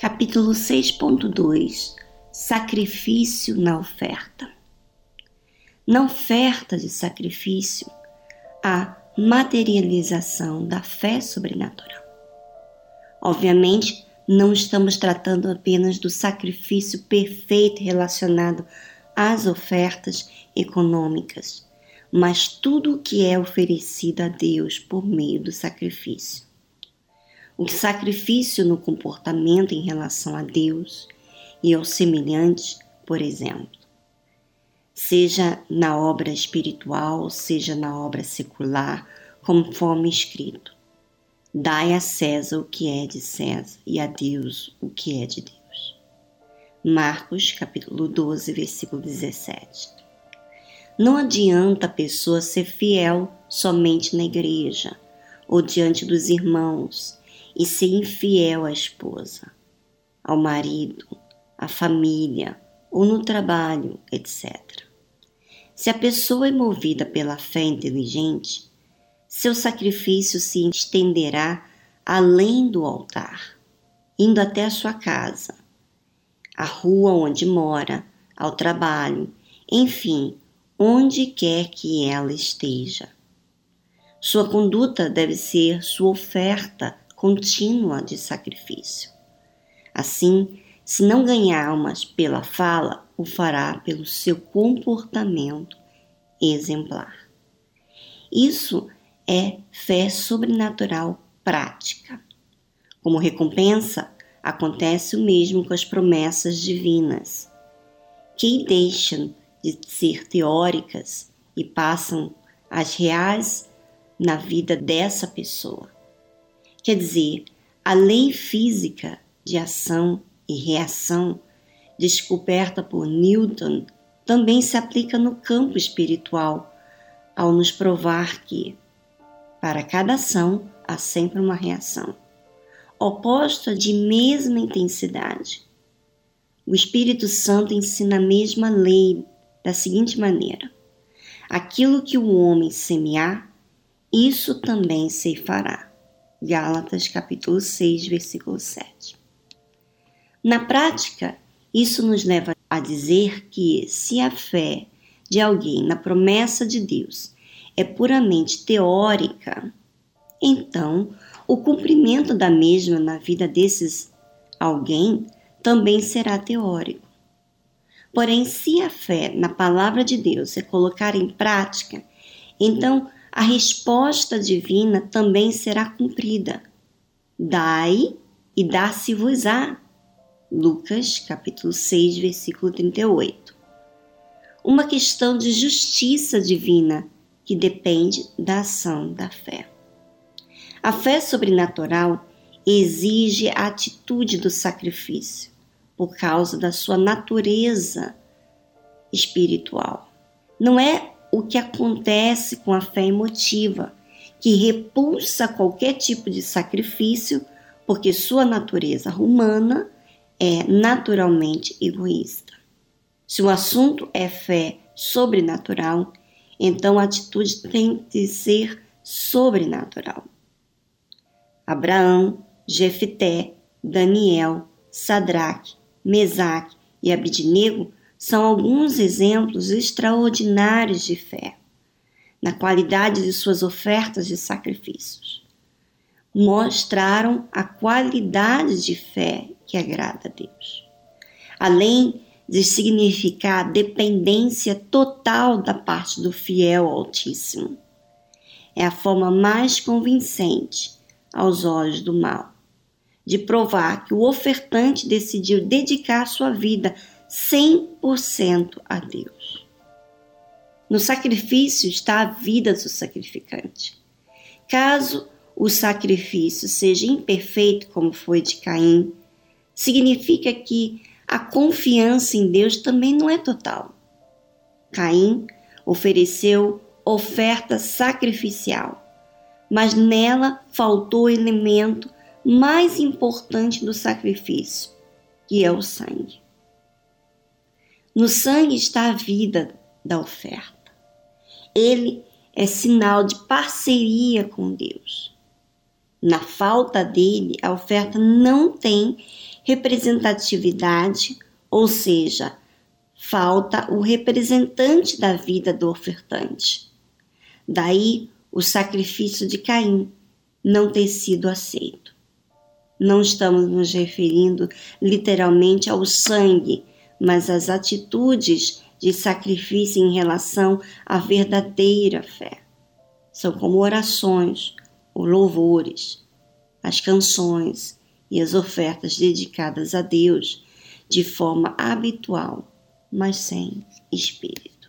Capítulo 6.2 Sacrifício na oferta. Na oferta de sacrifício, a materialização da fé sobrenatural. Obviamente, não estamos tratando apenas do sacrifício perfeito relacionado às ofertas econômicas, mas tudo o que é oferecido a Deus por meio do sacrifício. O sacrifício no comportamento em relação a Deus e aos semelhantes, por exemplo. Seja na obra espiritual, seja na obra secular, conforme escrito. Dai a César o que é de César e a Deus o que é de Deus. Marcos capítulo 12, versículo 17. Não adianta a pessoa ser fiel somente na igreja ou diante dos irmãos e ser infiel à esposa, ao marido, à família ou no trabalho, etc. Se a pessoa é movida pela fé inteligente, seu sacrifício se estenderá além do altar, indo até a sua casa, a rua onde mora, ao trabalho, enfim, onde quer que ela esteja. Sua conduta deve ser sua oferta contínua de sacrifício. Assim, se não ganhar almas pela fala, o fará pelo seu comportamento exemplar. Isso é fé sobrenatural prática. Como recompensa, acontece o mesmo com as promessas divinas, que deixam de ser teóricas e passam as reais na vida dessa pessoa. Quer dizer, a lei física de ação e reação, descoberta por Newton, também se aplica no campo espiritual, ao nos provar que, para cada ação, há sempre uma reação, oposta de mesma intensidade. O Espírito Santo ensina a mesma lei da seguinte maneira: aquilo que o homem semear, isso também se fará. Gálatas capítulo 6, versículo 7. Na prática, isso nos leva a dizer que se a fé de alguém na promessa de Deus é puramente teórica, então o cumprimento da mesma na vida desses alguém também será teórico. Porém, se a fé na palavra de Deus é colocar em prática, então a resposta divina também será cumprida. Dai e dá-se-vos-á. Lucas, capítulo 6, versículo 38. Uma questão de justiça divina que depende da ação da fé. A fé sobrenatural exige a atitude do sacrifício por causa da sua natureza espiritual. Não é o que acontece com a fé emotiva, que repulsa qualquer tipo de sacrifício, porque sua natureza humana é naturalmente egoísta. Se o assunto é fé sobrenatural, então a atitude tem de ser sobrenatural. Abraão, Jefté, Daniel, Sadraque, Mesaque e Abidnego são alguns exemplos extraordinários de fé, na qualidade de suas ofertas de sacrifícios. Mostraram a qualidade de fé que agrada a Deus. Além de significar dependência total da parte do fiel Altíssimo. É a forma mais convincente aos olhos do mal de provar que o ofertante decidiu dedicar sua vida 100% a Deus. No sacrifício está a vida do sacrificante. Caso o sacrifício seja imperfeito, como foi de Caim, significa que a confiança em Deus também não é total. Caim ofereceu oferta sacrificial, mas nela faltou o elemento mais importante do sacrifício, que é o sangue. No sangue está a vida da oferta. Ele é sinal de parceria com Deus. Na falta dele, a oferta não tem representatividade, ou seja, falta o representante da vida do ofertante. Daí o sacrifício de Caim não ter sido aceito. Não estamos nos referindo literalmente ao sangue, mas às atitudes de sacrifício em relação à verdadeira fé. São como orações, ou louvores, as canções e as ofertas dedicadas a Deus de forma habitual, mas sem espírito.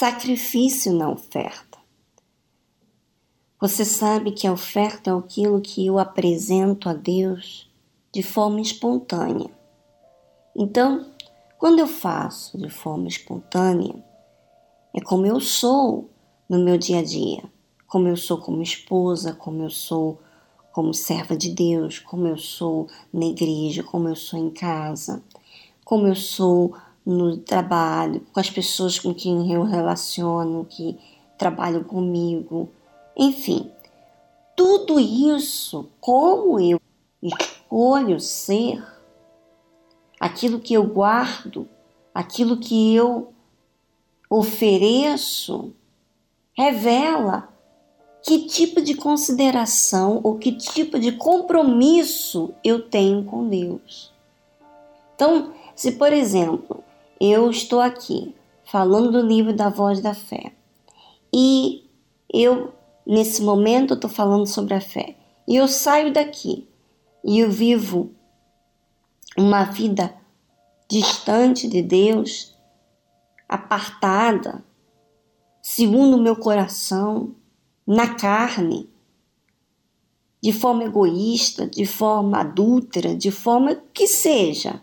Sacrifício na oferta. Você sabe que a oferta é aquilo que eu apresento a Deus de forma espontânea. Então, quando eu faço de forma espontânea, é como eu sou no meu dia a dia, como eu sou como esposa, como eu sou como serva de Deus, como eu sou na igreja, como eu sou em casa, como eu sou no trabalho, com as pessoas com quem eu relaciono, que trabalham comigo, enfim, tudo isso, como eu escolho ser, aquilo que eu guardo, aquilo que eu ofereço, revela que tipo de consideração ou que tipo de compromisso eu tenho com Deus. Então, se por exemplo, eu estou aqui falando do livro da voz da fé e eu nesse momento estou falando sobre a fé e eu saio daqui e eu vivo uma vida distante de Deus, apartada, segundo o meu coração, na carne, de forma egoísta, de forma adúltera, de forma que seja,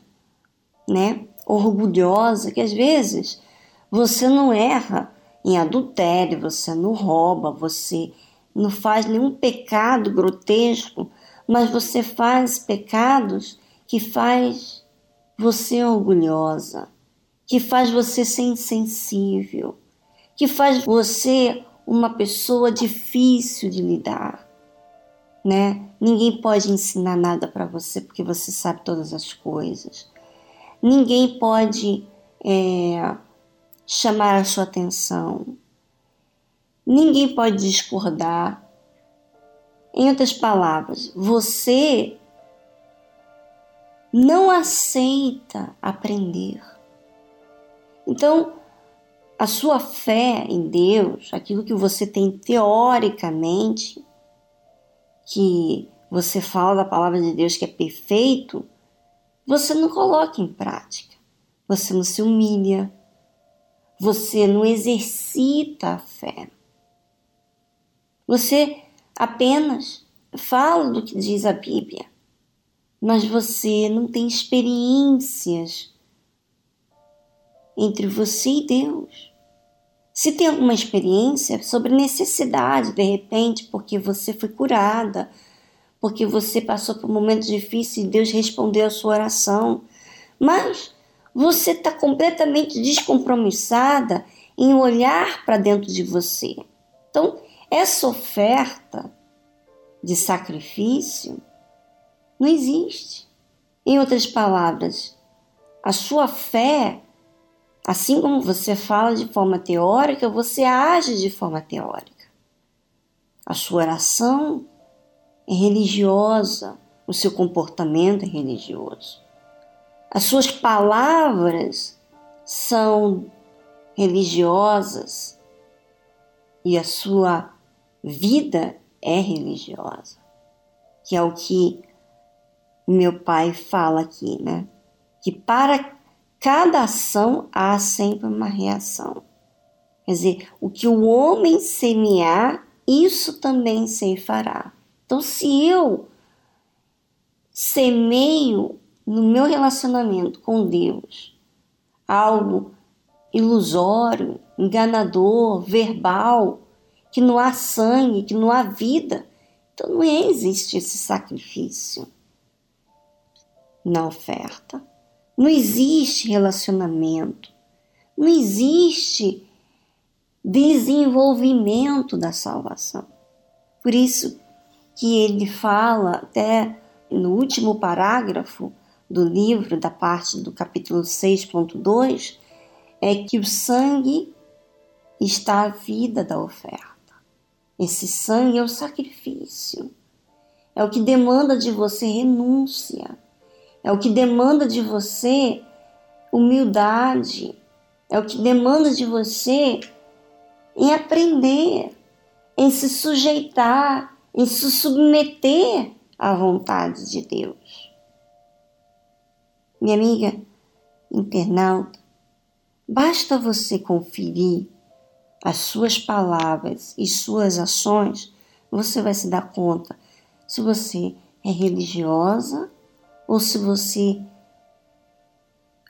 né? Orgulhosa, que às vezes você não erra em adultério, você não rouba, você não faz nenhum pecado grotesco, mas você faz pecados que faz você orgulhosa, que faz você ser insensível, que faz você uma pessoa difícil de lidar, né? Ninguém pode ensinar nada para você porque você sabe todas as coisas. Ninguém pode é, chamar a sua atenção. Ninguém pode discordar. Em outras palavras, você não aceita aprender. Então, a sua fé em Deus, aquilo que você tem teoricamente, que você fala da palavra de Deus que é perfeito, você não coloca em prática. Você não se humilha. Você não exercita a fé. Você apenas fala do que diz a Bíblia, mas você não tem experiências entre você e Deus. Se tem alguma experiência sobre necessidade, de repente, porque você foi curada, porque você passou por momentos difíceis e Deus respondeu a sua oração, mas você está completamente descompromissada em olhar para dentro de você. Então, essa oferta de sacrifício não existe. Em outras palavras, a sua fé Assim como você fala de forma teórica, você age de forma teórica. A sua oração é religiosa, o seu comportamento é religioso. As suas palavras são religiosas e a sua vida é religiosa, que é o que meu pai fala aqui, né? Que para cada ação há sempre uma reação. Quer dizer, o que o homem semear, isso também se fará. Então, se eu semeio no meu relacionamento com Deus algo ilusório, enganador, verbal, que não há sangue, que não há vida, então não existe esse sacrifício na oferta. Não existe relacionamento, não existe desenvolvimento da salvação. Por isso que ele fala até no último parágrafo do livro, da parte do capítulo 6.2, é que o sangue está a vida da oferta. Esse sangue é o sacrifício. É o que demanda de você renúncia é o que demanda de você humildade, é o que demanda de você em aprender, em se sujeitar, em se submeter à vontade de Deus. Minha amiga internauta, basta você conferir as suas palavras e suas ações, você vai se dar conta se você é religiosa ou se você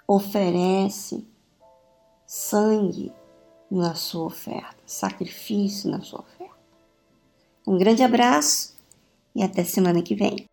oferece sangue na sua oferta, sacrifício na sua oferta. Um grande abraço e até semana que vem.